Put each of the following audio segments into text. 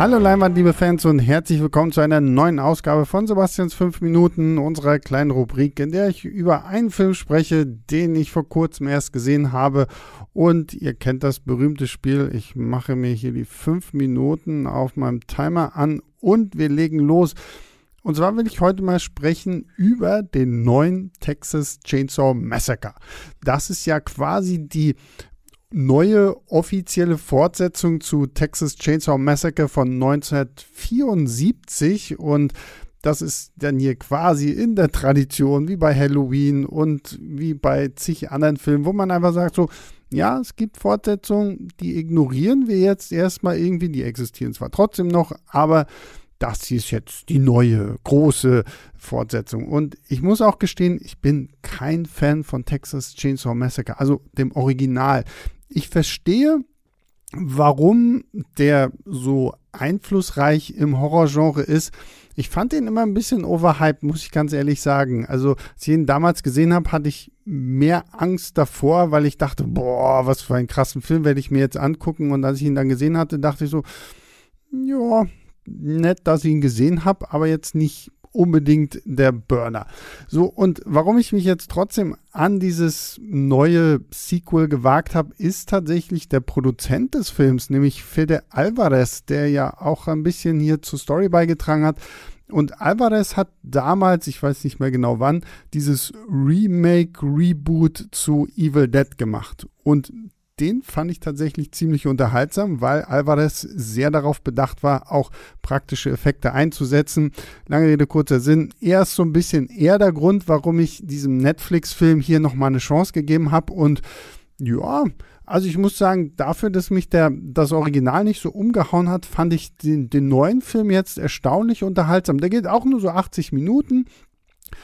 Hallo Leinwand, liebe Fans und herzlich willkommen zu einer neuen Ausgabe von Sebastians 5 Minuten, unserer kleinen Rubrik, in der ich über einen Film spreche, den ich vor kurzem erst gesehen habe. Und ihr kennt das berühmte Spiel. Ich mache mir hier die 5 Minuten auf meinem Timer an und wir legen los. Und zwar will ich heute mal sprechen über den neuen Texas Chainsaw Massacre. Das ist ja quasi die neue offizielle Fortsetzung zu Texas Chainsaw Massacre von 1974 und das ist dann hier quasi in der Tradition, wie bei Halloween und wie bei zig anderen Filmen, wo man einfach sagt so, ja, es gibt Fortsetzungen, die ignorieren wir jetzt erstmal irgendwie, die existieren zwar trotzdem noch, aber das ist jetzt die neue große Fortsetzung. Und ich muss auch gestehen, ich bin kein Fan von Texas Chainsaw Massacre, also dem Original ich verstehe, warum der so einflussreich im Horrorgenre ist. Ich fand den immer ein bisschen overhyped, muss ich ganz ehrlich sagen. Also, als ich ihn damals gesehen habe, hatte ich mehr Angst davor, weil ich dachte, boah, was für einen krassen Film werde ich mir jetzt angucken. Und als ich ihn dann gesehen hatte, dachte ich so, ja, nett, dass ich ihn gesehen habe, aber jetzt nicht unbedingt der Burner. So, und warum ich mich jetzt trotzdem an dieses neue Sequel gewagt habe, ist tatsächlich der Produzent des Films, nämlich Fede Alvarez, der ja auch ein bisschen hier zur Story beigetragen hat. Und Alvarez hat damals, ich weiß nicht mehr genau wann, dieses Remake, Reboot zu Evil Dead gemacht. Und den fand ich tatsächlich ziemlich unterhaltsam, weil Alvarez sehr darauf bedacht war, auch praktische Effekte einzusetzen. Lange Rede, kurzer Sinn. Er ist so ein bisschen eher der Grund, warum ich diesem Netflix-Film hier nochmal eine Chance gegeben habe. Und ja, also ich muss sagen, dafür, dass mich der, das Original nicht so umgehauen hat, fand ich den, den neuen Film jetzt erstaunlich unterhaltsam. Der geht auch nur so 80 Minuten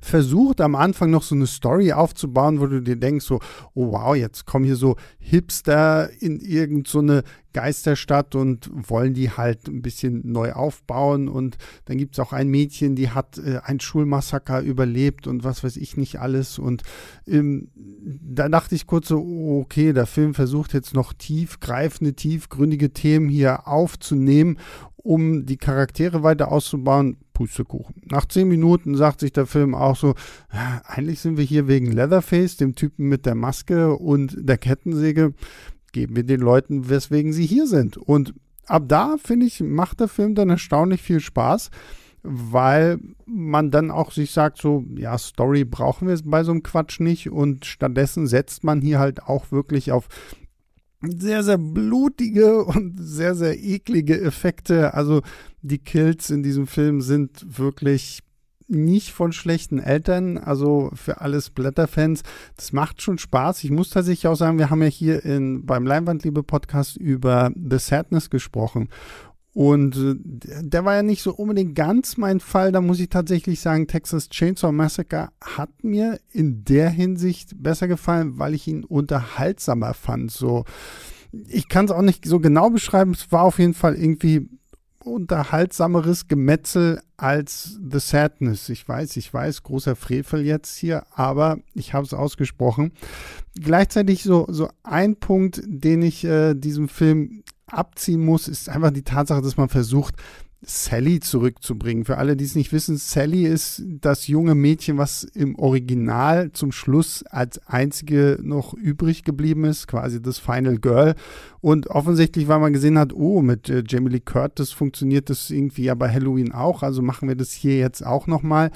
versucht am Anfang noch so eine Story aufzubauen, wo du dir denkst, so, oh wow, jetzt kommen hier so Hipster in irgendeine so Geisterstadt und wollen die halt ein bisschen neu aufbauen. Und dann gibt es auch ein Mädchen, die hat äh, ein Schulmassaker überlebt und was weiß ich nicht alles. Und ähm, da dachte ich kurz so, okay, der Film versucht jetzt noch tiefgreifende, tiefgründige Themen hier aufzunehmen, um die Charaktere weiter auszubauen Pustekuchen. Nach zehn Minuten sagt sich der Film auch so, eigentlich sind wir hier wegen Leatherface, dem Typen mit der Maske und der Kettensäge, geben wir den Leuten, weswegen sie hier sind. Und ab da, finde ich, macht der Film dann erstaunlich viel Spaß, weil man dann auch sich sagt, so, ja, Story brauchen wir bei so einem Quatsch nicht und stattdessen setzt man hier halt auch wirklich auf sehr, sehr blutige und sehr, sehr eklige Effekte. Also die Kills in diesem Film sind wirklich nicht von schlechten Eltern, also für alle Splatter-Fans. Das macht schon Spaß. Ich muss tatsächlich auch sagen, wir haben ja hier in, beim Leinwandliebe-Podcast über The Sadness gesprochen. Und äh, der war ja nicht so unbedingt ganz mein Fall. Da muss ich tatsächlich sagen, Texas Chainsaw Massacre hat mir in der Hinsicht besser gefallen, weil ich ihn unterhaltsamer fand. So, ich kann es auch nicht so genau beschreiben. Es war auf jeden Fall irgendwie unterhaltsameres Gemetzel als The Sadness. Ich weiß, ich weiß, großer Frevel jetzt hier, aber ich habe es ausgesprochen. Gleichzeitig so, so ein Punkt, den ich äh, diesem Film abziehen muss, ist einfach die Tatsache, dass man versucht, Sally zurückzubringen. Für alle, die es nicht wissen, Sally ist das junge Mädchen, was im Original zum Schluss als einzige noch übrig geblieben ist, quasi das Final Girl. Und offensichtlich, weil man gesehen hat, oh, mit äh, Jamie Lee Curtis funktioniert das irgendwie ja bei Halloween auch, also machen wir das hier jetzt auch nochmal.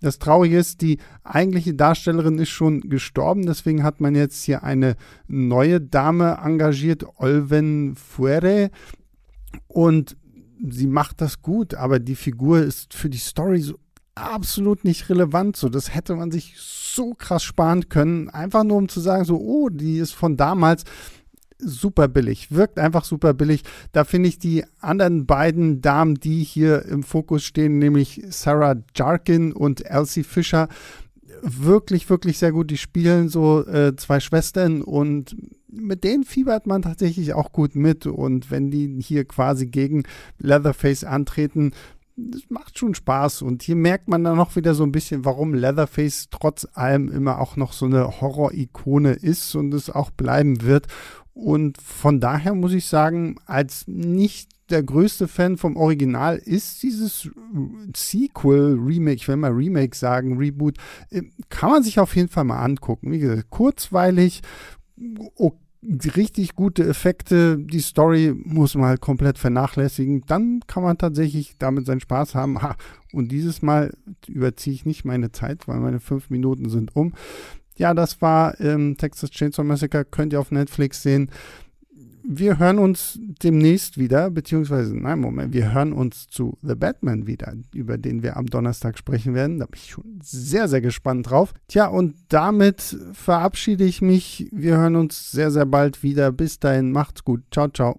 Das Traurige ist, die eigentliche Darstellerin ist schon gestorben, deswegen hat man jetzt hier eine neue Dame engagiert, Olven Fuere. Und sie macht das gut, aber die Figur ist für die Story so absolut nicht relevant. So, das hätte man sich so krass sparen können, einfach nur um zu sagen, so, oh, die ist von damals super billig, wirkt einfach super billig. Da finde ich die anderen beiden Damen, die hier im Fokus stehen, nämlich Sarah Jarkin und Elsie Fischer, wirklich, wirklich sehr gut. Die spielen so äh, zwei Schwestern und mit denen fiebert man tatsächlich auch gut mit. Und wenn die hier quasi gegen Leatherface antreten, das macht schon Spaß. Und hier merkt man dann noch wieder so ein bisschen, warum Leatherface trotz allem immer auch noch so eine Horror-Ikone ist und es auch bleiben wird. Und von daher muss ich sagen, als nicht der größte Fan vom Original ist dieses Sequel, Remake, ich will mal Remake sagen, Reboot, äh, kann man sich auf jeden Fall mal angucken. Wie gesagt, kurzweilig, okay richtig gute Effekte, die Story muss man halt komplett vernachlässigen, dann kann man tatsächlich damit seinen Spaß haben. Ha, und dieses Mal überziehe ich nicht meine Zeit, weil meine fünf Minuten sind um. Ja, das war ähm, Texas Chainsaw Massacre, könnt ihr auf Netflix sehen wir hören uns demnächst wieder, beziehungsweise, nein, Moment, wir hören uns zu The Batman wieder, über den wir am Donnerstag sprechen werden. Da bin ich schon sehr, sehr gespannt drauf. Tja, und damit verabschiede ich mich. Wir hören uns sehr, sehr bald wieder. Bis dahin, macht's gut. Ciao, ciao.